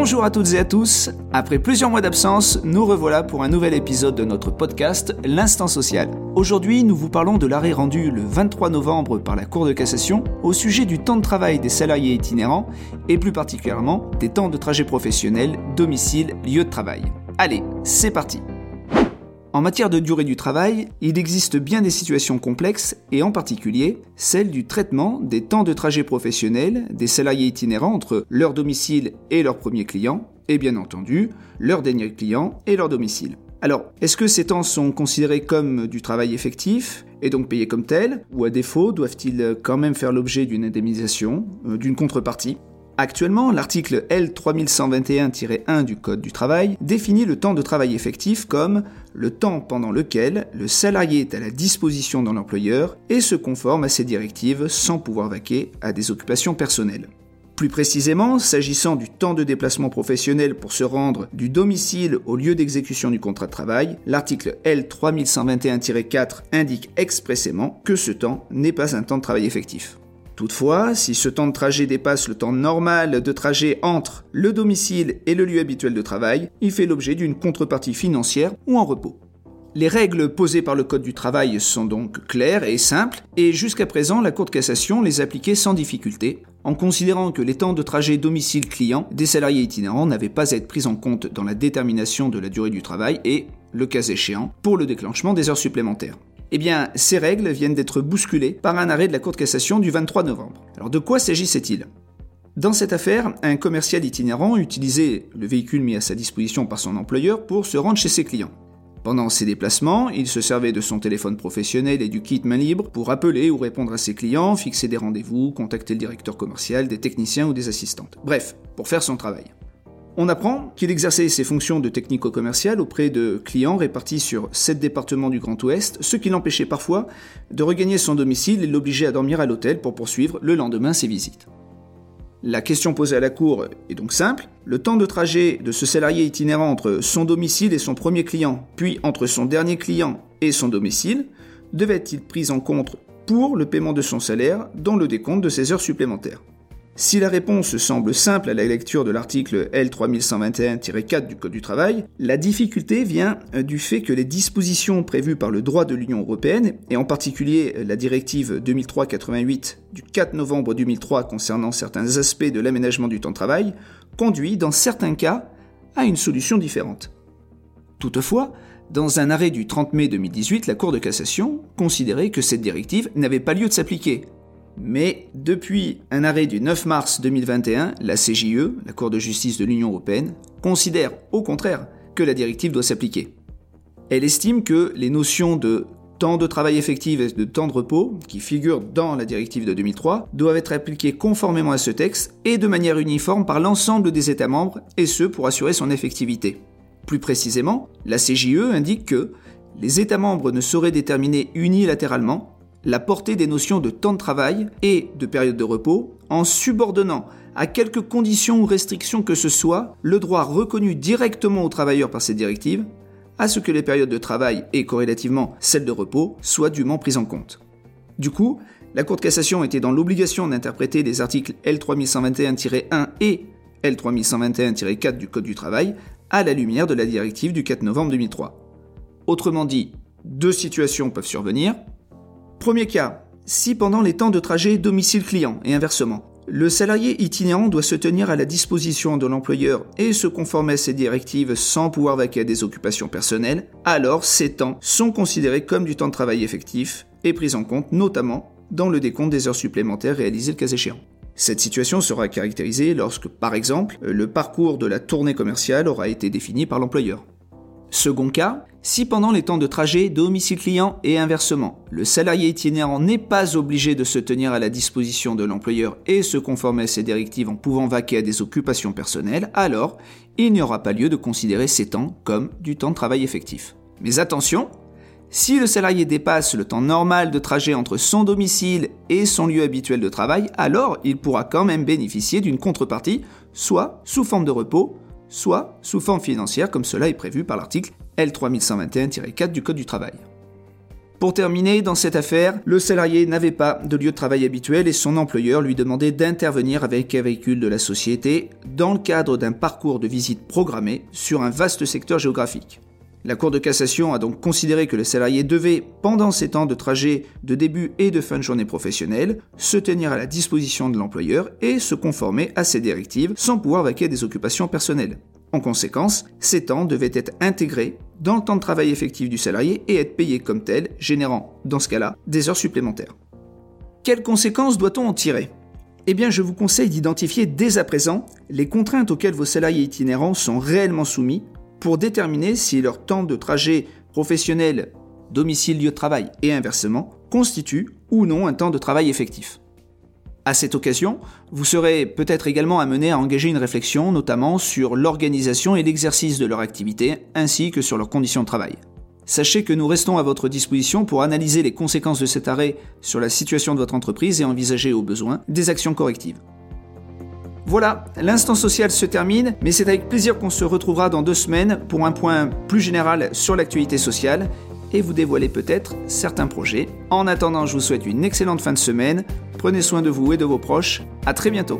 Bonjour à toutes et à tous. Après plusieurs mois d'absence, nous revoilà pour un nouvel épisode de notre podcast L'Instant Social. Aujourd'hui, nous vous parlons de l'arrêt rendu le 23 novembre par la Cour de cassation au sujet du temps de travail des salariés itinérants et plus particulièrement des temps de trajet professionnel, domicile, lieu de travail. Allez, c'est parti. En matière de durée du travail, il existe bien des situations complexes et en particulier celle du traitement des temps de trajet professionnel des salariés itinérants entre leur domicile et leur premier client et bien entendu leur dernier client et leur domicile. Alors, est-ce que ces temps sont considérés comme du travail effectif et donc payés comme tel, ou à défaut doivent-ils quand même faire l'objet d'une indemnisation, euh, d'une contrepartie? Actuellement, l'article L3121-1 du Code du travail définit le temps de travail effectif comme le temps pendant lequel le salarié est à la disposition de l'employeur et se conforme à ses directives sans pouvoir vaquer à des occupations personnelles. Plus précisément, s'agissant du temps de déplacement professionnel pour se rendre du domicile au lieu d'exécution du contrat de travail, l'article L3121-4 indique expressément que ce temps n'est pas un temps de travail effectif. Toutefois, si ce temps de trajet dépasse le temps normal de trajet entre le domicile et le lieu habituel de travail, il fait l'objet d'une contrepartie financière ou en repos. Les règles posées par le Code du travail sont donc claires et simples, et jusqu'à présent, la Cour de cassation les appliquait sans difficulté, en considérant que les temps de trajet domicile-client des salariés itinérants n'avaient pas à être pris en compte dans la détermination de la durée du travail et, le cas échéant, pour le déclenchement des heures supplémentaires. Eh bien, ces règles viennent d'être bousculées par un arrêt de la Cour de cassation du 23 novembre. Alors de quoi s'agissait-il? Dans cette affaire, un commercial itinérant utilisait le véhicule mis à sa disposition par son employeur pour se rendre chez ses clients. Pendant ses déplacements, il se servait de son téléphone professionnel et du kit main libre pour appeler ou répondre à ses clients, fixer des rendez-vous, contacter le directeur commercial, des techniciens ou des assistantes. Bref, pour faire son travail. On apprend qu'il exerçait ses fonctions de technico-commercial auprès de clients répartis sur sept départements du Grand Ouest, ce qui l'empêchait parfois de regagner son domicile et l'obligeait à dormir à l'hôtel pour poursuivre le lendemain ses visites. La question posée à la Cour est donc simple. Le temps de trajet de ce salarié itinérant entre son domicile et son premier client, puis entre son dernier client et son domicile, devait-il pris en compte pour le paiement de son salaire dans le décompte de ses heures supplémentaires? Si la réponse semble simple à la lecture de l'article L3121-4 du Code du travail, la difficulté vient euh, du fait que les dispositions prévues par le droit de l'Union européenne, et en particulier euh, la directive 2003-88 du 4 novembre 2003 concernant certains aspects de l'aménagement du temps de travail, conduisent dans certains cas à une solution différente. Toutefois, dans un arrêt du 30 mai 2018, la Cour de cassation considérait que cette directive n'avait pas lieu de s'appliquer, mais depuis un arrêt du 9 mars 2021, la CJE, la Cour de justice de l'Union européenne, considère au contraire que la directive doit s'appliquer. Elle estime que les notions de temps de travail effectif et de temps de repos, qui figurent dans la directive de 2003, doivent être appliquées conformément à ce texte et de manière uniforme par l'ensemble des États membres, et ce pour assurer son effectivité. Plus précisément, la CJE indique que les États membres ne sauraient déterminer unilatéralement la portée des notions de temps de travail et de période de repos en subordonnant à quelques conditions ou restrictions que ce soit le droit reconnu directement aux travailleurs par ces directives à ce que les périodes de travail et corrélativement celles de repos soient dûment prises en compte. Du coup, la Cour de cassation était dans l'obligation d'interpréter les articles L3121-1 et L3121-4 du Code du travail à la lumière de la directive du 4 novembre 2003. Autrement dit, deux situations peuvent survenir. Premier cas, si pendant les temps de trajet domicile-client et inversement, le salarié itinérant doit se tenir à la disposition de l'employeur et se conformer à ses directives sans pouvoir vaquer à des occupations personnelles, alors ces temps sont considérés comme du temps de travail effectif et pris en compte notamment dans le décompte des heures supplémentaires réalisées le cas échéant. Cette situation sera caractérisée lorsque, par exemple, le parcours de la tournée commerciale aura été défini par l'employeur. Second cas, si pendant les temps de trajet domicile client et inversement, le salarié itinérant n'est pas obligé de se tenir à la disposition de l'employeur et se conformer à ses directives en pouvant vaquer à des occupations personnelles, alors il n'y aura pas lieu de considérer ces temps comme du temps de travail effectif. Mais attention, si le salarié dépasse le temps normal de trajet entre son domicile et son lieu habituel de travail, alors il pourra quand même bénéficier d'une contrepartie, soit sous forme de repos, soit sous forme financière comme cela est prévu par l'article L3121-4 du Code du travail. Pour terminer, dans cette affaire, le salarié n'avait pas de lieu de travail habituel et son employeur lui demandait d'intervenir avec un véhicule de la société dans le cadre d'un parcours de visite programmé sur un vaste secteur géographique. La Cour de cassation a donc considéré que le salarié devait, pendant ses temps de trajet de début et de fin de journée professionnelle, se tenir à la disposition de l'employeur et se conformer à ses directives sans pouvoir vaquer des occupations personnelles. En conséquence, ces temps devaient être intégrés dans le temps de travail effectif du salarié et être payés comme tel, générant, dans ce cas-là, des heures supplémentaires. Quelles conséquences doit-on en tirer? Eh bien, je vous conseille d'identifier dès à présent les contraintes auxquelles vos salariés itinérants sont réellement soumis pour déterminer si leur temps de trajet professionnel, domicile, lieu de travail et inversement constitue ou non un temps de travail effectif. À cette occasion, vous serez peut-être également amené à engager une réflexion notamment sur l'organisation et l'exercice de leur activité ainsi que sur leurs conditions de travail. Sachez que nous restons à votre disposition pour analyser les conséquences de cet arrêt sur la situation de votre entreprise et envisager au besoin des actions correctives. Voilà, l'instant social se termine, mais c'est avec plaisir qu'on se retrouvera dans deux semaines pour un point plus général sur l'actualité sociale et vous dévoiler peut-être certains projets. En attendant, je vous souhaite une excellente fin de semaine. Prenez soin de vous et de vos proches. À très bientôt.